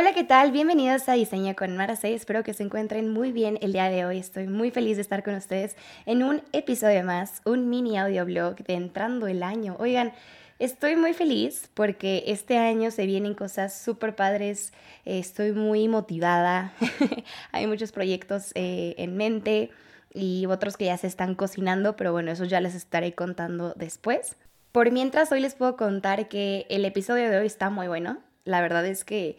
Hola, ¿qué tal? Bienvenidos a Diseño con Marase. Espero que se encuentren muy bien el día de hoy. Estoy muy feliz de estar con ustedes en un episodio más, un mini audioblog de Entrando el Año. Oigan, estoy muy feliz porque este año se vienen cosas súper padres. estoy muy motivada. Hay muchos proyectos eh, en mente y otros que ya se están cocinando, pero bueno, eso ya les estaré contando después. Por mientras, hoy les puedo contar que el episodio de hoy está muy bueno. La verdad es que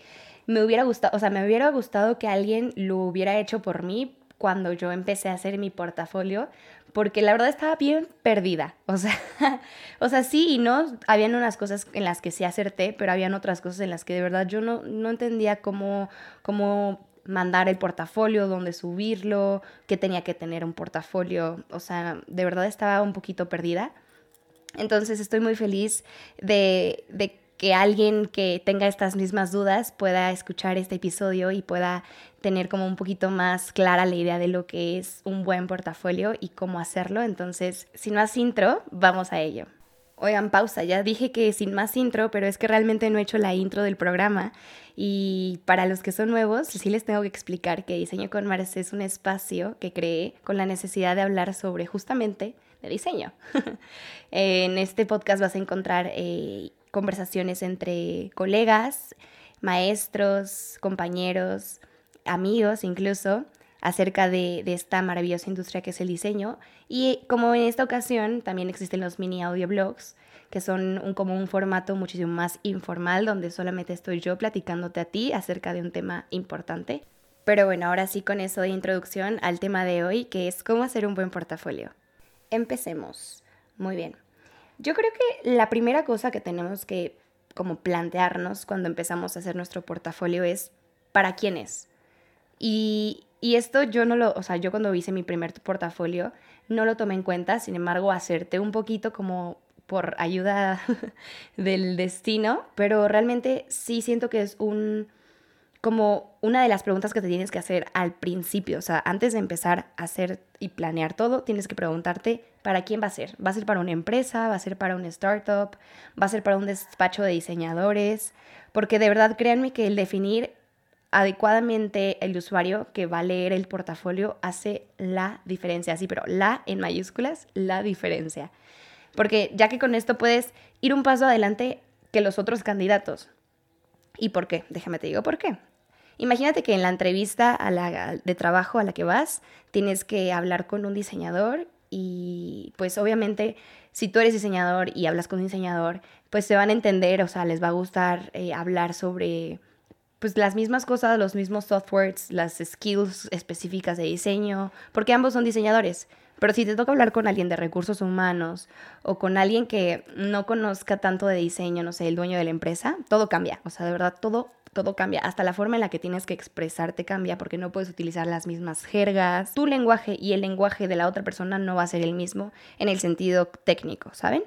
me hubiera gustado, o sea, me hubiera gustado que alguien lo hubiera hecho por mí cuando yo empecé a hacer mi portafolio, porque la verdad estaba bien perdida. O sea, o sea, sí y no, habían unas cosas en las que sí acerté, pero habían otras cosas en las que de verdad yo no, no entendía cómo, cómo mandar el portafolio, dónde subirlo, qué tenía que tener un portafolio. O sea, de verdad estaba un poquito perdida. Entonces estoy muy feliz de, de que alguien que tenga estas mismas dudas pueda escuchar este episodio y pueda tener como un poquito más clara la idea de lo que es un buen portafolio y cómo hacerlo. Entonces, sin más intro, vamos a ello. Oigan, pausa, ya dije que sin más intro, pero es que realmente no he hecho la intro del programa. Y para los que son nuevos, sí les tengo que explicar que Diseño con Mars es un espacio que creé con la necesidad de hablar sobre justamente de diseño. en este podcast vas a encontrar eh, conversaciones entre colegas, maestros, compañeros, amigos incluso, acerca de, esta maravillosa industria que es el diseño. Y como en esta ocasión también existen los mini audioblogs, que son un, como un formato muchísimo más informal, donde solamente estoy yo platicándote a ti acerca de un tema importante. Pero bueno, ahora sí con eso de introducción al tema de hoy, que es cómo hacer un buen portafolio. Empecemos. Muy bien. Yo creo que la primera cosa que tenemos que como plantearnos cuando empezamos a hacer nuestro portafolio es ¿para quién es? Y, y esto yo no lo, o sea, yo cuando hice mi primer portafolio no lo tomé en cuenta, sin embargo, hacerte un poquito como por ayuda del destino, pero realmente sí siento que es un, como una de las preguntas que te tienes que hacer al principio, o sea, antes de empezar a hacer y planear todo, tienes que preguntarte para quién va a ser. ¿Va a ser para una empresa? ¿Va a ser para un startup? ¿Va a ser para un despacho de diseñadores? Porque de verdad créanme que el definir adecuadamente el usuario que va a leer el portafolio hace la diferencia, sí, pero la en mayúsculas, la diferencia. Porque ya que con esto puedes ir un paso adelante que los otros candidatos. ¿Y por qué? Déjame te digo por qué. Imagínate que en la entrevista de trabajo a la que vas, tienes que hablar con un diseñador y pues obviamente si tú eres diseñador y hablas con un diseñador, pues se van a entender, o sea, les va a gustar eh, hablar sobre pues las mismas cosas, los mismos softwares, las skills específicas de diseño, porque ambos son diseñadores. Pero si te toca hablar con alguien de recursos humanos o con alguien que no conozca tanto de diseño, no sé, el dueño de la empresa, todo cambia. O sea, de verdad, todo todo cambia, hasta la forma en la que tienes que expresarte cambia porque no puedes utilizar las mismas jergas. Tu lenguaje y el lenguaje de la otra persona no va a ser el mismo en el sentido técnico, ¿saben?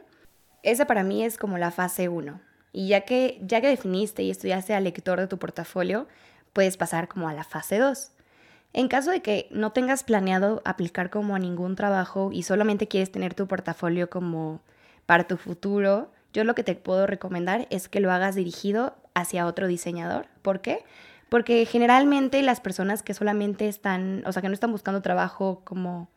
Esa para mí es como la fase 1. Y ya que, ya que definiste y estudiaste al lector de tu portafolio, puedes pasar como a la fase 2. En caso de que no tengas planeado aplicar como a ningún trabajo y solamente quieres tener tu portafolio como para tu futuro, yo lo que te puedo recomendar es que lo hagas dirigido hacia otro diseñador. ¿Por qué? Porque generalmente las personas que solamente están, o sea, que no están buscando trabajo como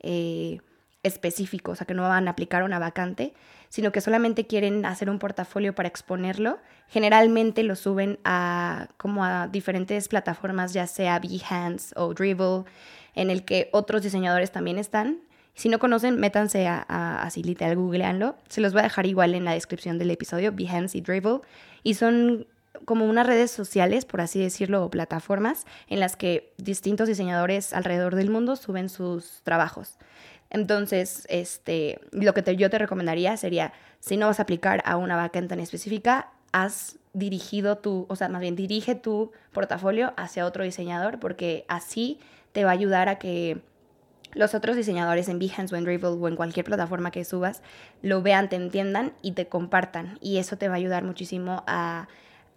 eh, específico, o sea, que no van a aplicar una vacante, sino que solamente quieren hacer un portafolio para exponerlo, generalmente lo suben a como a diferentes plataformas, ya sea Behance o Dribble, en el que otros diseñadores también están. Si no conocen, métanse a, a, así literal, googleanlo. Se los voy a dejar igual en la descripción del episodio, Behance y Dribble y son como unas redes sociales, por así decirlo, o plataformas en las que distintos diseñadores alrededor del mundo suben sus trabajos. Entonces, este, lo que yo te recomendaría sería, si no vas a aplicar a una vacante en específica, has dirigido tu, o sea, más bien dirige tu portafolio hacia otro diseñador, porque así te va a ayudar a que los otros diseñadores en Behance o en Dribble o en cualquier plataforma que subas lo vean, te entiendan y te compartan. Y eso te va a ayudar muchísimo a,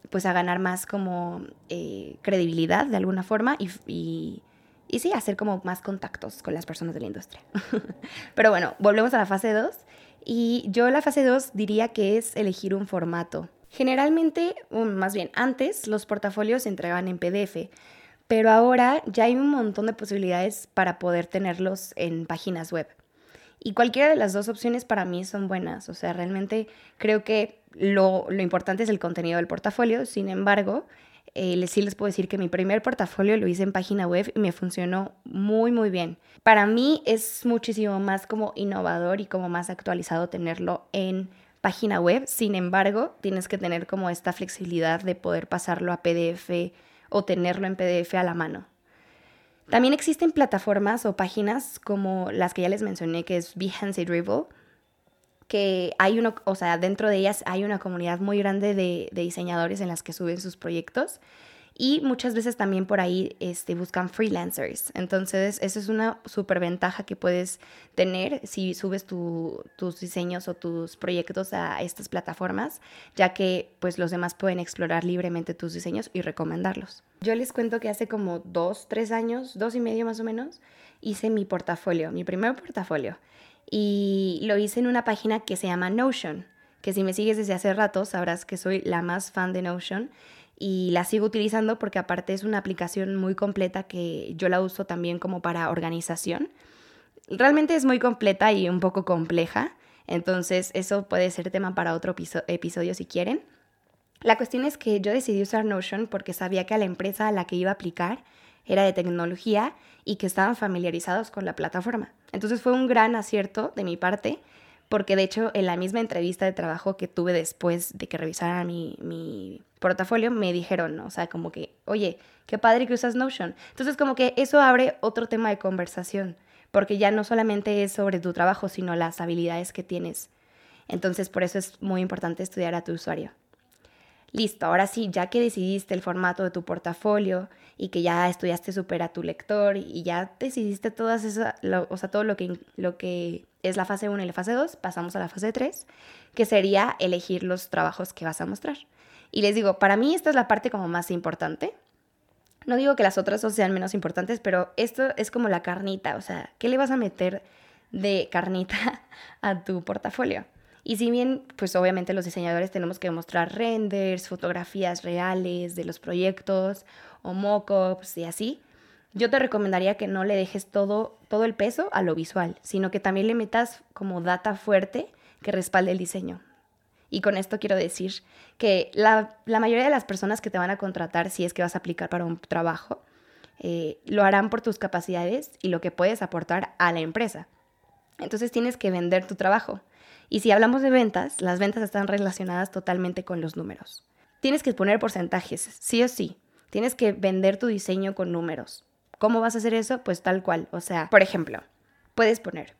pues, a ganar más como eh, credibilidad de alguna forma y, y, y sí, hacer como más contactos con las personas de la industria. Pero bueno, volvemos a la fase 2. Y yo la fase 2 diría que es elegir un formato. Generalmente, más bien antes, los portafolios se entregaban en PDF, pero ahora ya hay un montón de posibilidades para poder tenerlos en páginas web. Y cualquiera de las dos opciones para mí son buenas. O sea, realmente creo que lo, importante es el contenido del portafolio. Sin embargo, eh, sí les puedo decir que mi primer portafolio lo hice en página web y me funcionó muy, muy bien. Para mí es muchísimo más como innovador y como más actualizado tenerlo en página web. Sin embargo, tienes que tener como esta flexibilidad de poder pasarlo a PDF o tenerlo en PDF a la mano. También existen plataformas o páginas como las que ya les mencioné, que es Behance y Dribble, que hay uno, o sea, dentro de ellas hay una comunidad muy grande de, de diseñadores en las que suben sus proyectos y muchas veces también por ahí este, buscan freelancers. Entonces, esa es una súper ventaja que puedes tener si subes tus diseños o tus proyectos a estas plataformas, ya que pues los demás pueden explorar libremente tus diseños y recomendarlos. Yo les cuento que hace como dos, tres años, dos y medio más o menos, hice mi portafolio, mi primer portafolio. Y lo hice en una página que se llama Notion, que si me sigues desde hace rato sabrás que soy la más fan de Notion y la sigo utilizando porque aparte es una aplicación muy completa que yo la uso también como para organización. Realmente es muy completa y un poco compleja, entonces eso puede ser tema para otro episodio si quieren. La cuestión es que yo decidí usar Notion porque sabía que a la empresa a la que iba a aplicar era de tecnología y que estaban familiarizados con la plataforma. Entonces fue un gran acierto de mi parte porque de hecho en la misma entrevista de trabajo que tuve después de que revisara mi, mi portafolio, me dijeron, o sea, como que, oye, qué padre que usas Notion. Entonces como que eso abre otro tema de conversación, porque ya no solamente es sobre tu trabajo, sino las habilidades que tienes. Entonces por eso es muy importante estudiar a tu usuario. Listo, ahora sí, ya que decidiste el formato de tu portafolio y que ya estudiaste súper a tu lector y ya decidiste todas esas, o sea, todo lo que, lo que es la fase 1 y la fase 2, pasamos a la fase 3, que sería elegir los trabajos que vas a mostrar. Y les digo, para mí esta es la parte como más importante. No digo que las otras dos sean menos importantes, pero esto es como la carnita, o sea, ¿qué le vas a meter de carnita a tu portafolio? Y si bien, pues obviamente los diseñadores tenemos que mostrar renders, fotografías reales de los proyectos o mockups y así, yo te recomendaría que no le dejes todo, todo el peso a lo visual, sino que también le metas como data fuerte que respalde el diseño. Y con esto quiero decir que la, mayoría de las personas que te van a contratar, si es que vas a aplicar para un trabajo, eh, lo harán por tus capacidades y lo que puedes aportar a la empresa. Entonces tienes que vender tu trabajo. Y si hablamos de ventas, las ventas están relacionadas totalmente con los números. Tienes que poner porcentajes, sí o sí. Tienes que vender tu diseño con números. ¿Cómo vas a hacer eso? Pues tal cual. O sea, por ejemplo, puedes poner,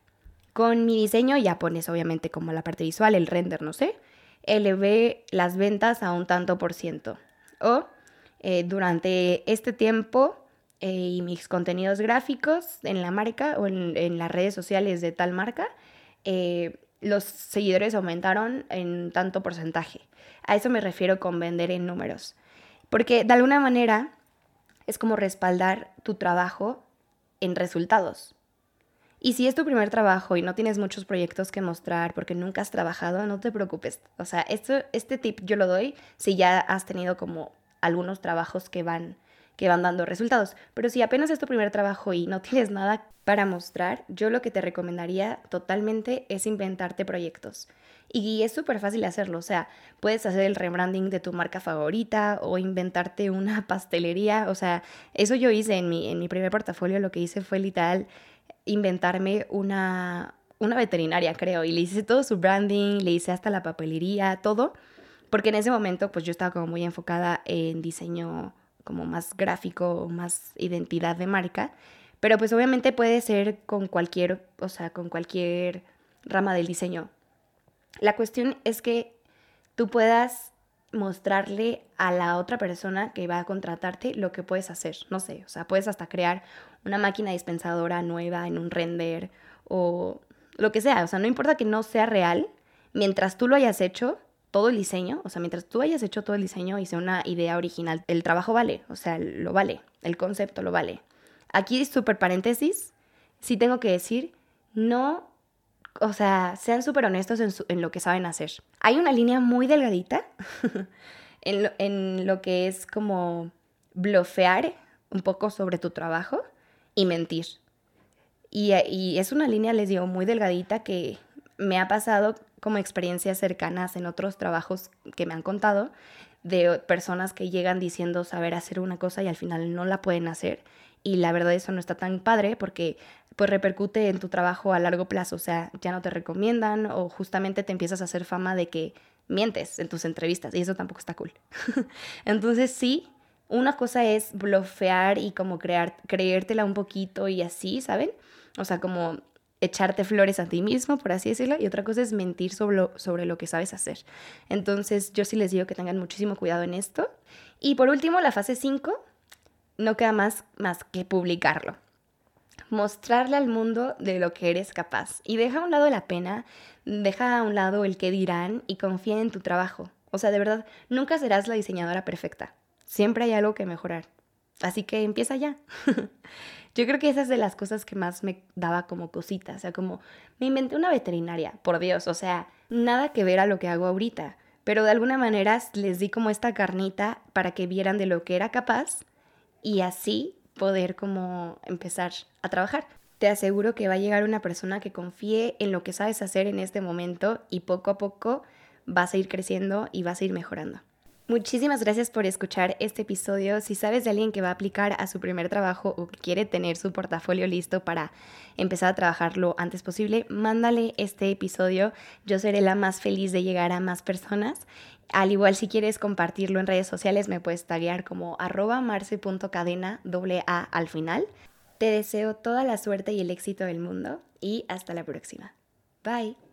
con mi diseño ya pones obviamente como la parte visual, el render, no sé, elevé las ventas a un tanto por ciento. O eh, durante este tiempo eh, y mis contenidos gráficos en la marca o en, las redes sociales de tal marca, eh, los seguidores aumentaron en tanto porcentaje. A eso me refiero con vender en números. Porque de alguna manera es como respaldar tu trabajo en resultados. Y si es tu primer trabajo y no tienes muchos proyectos que mostrar porque nunca has trabajado, no te preocupes. O sea, esto, este tip yo lo doy si ya has tenido como algunos trabajos que van, que van dando resultados. Pero si apenas es tu primer trabajo y no tienes nada para mostrar, yo lo que te recomendaría totalmente es inventarte proyectos. Y es súper fácil hacerlo, o sea, puedes hacer el rebranding de tu marca favorita o inventarte una pastelería, o sea, eso yo hice en mi, en mi primer portafolio, lo que hice fue literal inventarme una, una veterinaria, creo, y le hice todo su branding, le hice hasta la papelería, todo, porque en ese momento pues yo estaba como muy enfocada en diseño como más gráfico, más identidad de marca, pero pues obviamente puede ser con cualquier, o sea, con cualquier rama del diseño. La cuestión es que tú puedas mostrarle a la otra persona que va a contratarte lo que puedes hacer. No sé, o sea, puedes hasta crear una máquina dispensadora nueva en un render o lo que sea. O sea, no importa que no sea real, mientras tú lo hayas hecho, todo el diseño, o sea, mientras tú hayas hecho todo el diseño y sea una idea original, el trabajo vale, o sea, lo vale, el concepto lo vale. Aquí, súper paréntesis, sí tengo que decir, no o sea, sean súper honestos en, lo que saben hacer. Hay una línea muy delgadita en, lo, que es como blofear un poco sobre tu trabajo y mentir. Y, y, es una línea, les digo, muy delgadita que me ha pasado como experiencias cercanas en otros trabajos que me han contado de personas que llegan diciendo saber hacer una cosa y al final no la pueden hacer. Y la verdad eso no está tan padre porque pues repercute en tu trabajo a largo plazo, o sea, ya no te recomiendan o justamente te empiezas a hacer fama de que mientes en tus entrevistas y eso tampoco está cool. Entonces sí, una cosa es blofear y como crear, creértela un poquito y así, ¿saben? O sea, como echarte flores a ti mismo, por así decirlo, y otra cosa es mentir sobre lo, sobre lo que sabes hacer. Entonces, yo sí les digo que tengan muchísimo cuidado en esto. Y por último, la fase 5, no queda más, más que publicarlo. Mostrarle al mundo de lo que eres capaz. Y deja a un lado la pena, deja a un lado el que dirán y confía en tu trabajo. O sea, de verdad, nunca serás la diseñadora perfecta. Siempre hay algo que mejorar. Así que empieza ya. Yo creo que esa es de las cosas que más me daba como cosita, o sea, como me inventé una veterinaria, por Dios, o sea, nada que ver a lo que hago ahorita, pero de alguna manera les di como esta carnita para que vieran de lo que era capaz y así poder como empezar a trabajar. Te aseguro que va a llegar una persona que confíe en lo que sabes hacer en este momento y poco a poco vas a ir creciendo y vas a ir mejorando. Muchísimas gracias por escuchar este episodio. Si sabes de alguien que va a aplicar a su primer trabajo o que quiere tener su portafolio listo para empezar a trabajar lo antes posible, mándale este episodio. Yo seré la más feliz de llegar a más personas. Al igual si quieres compartirlo en redes sociales, me puedes taguear como arroba marce.cadena doble A al final. Te deseo toda la suerte y el éxito del mundo y hasta la próxima. Bye.